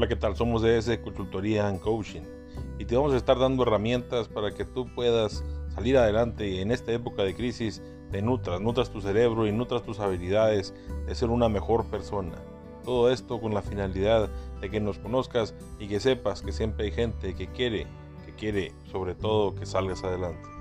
Hola, ¿qué tal? Somos de ese Consultoría and Coaching y te vamos a estar dando herramientas para que tú puedas salir adelante y en esta época de crisis te nutras, nutras tu cerebro y nutras tus habilidades de ser una mejor persona. Todo esto con la finalidad de que nos conozcas y que sepas que siempre hay gente que quiere, que quiere sobre todo que salgas adelante.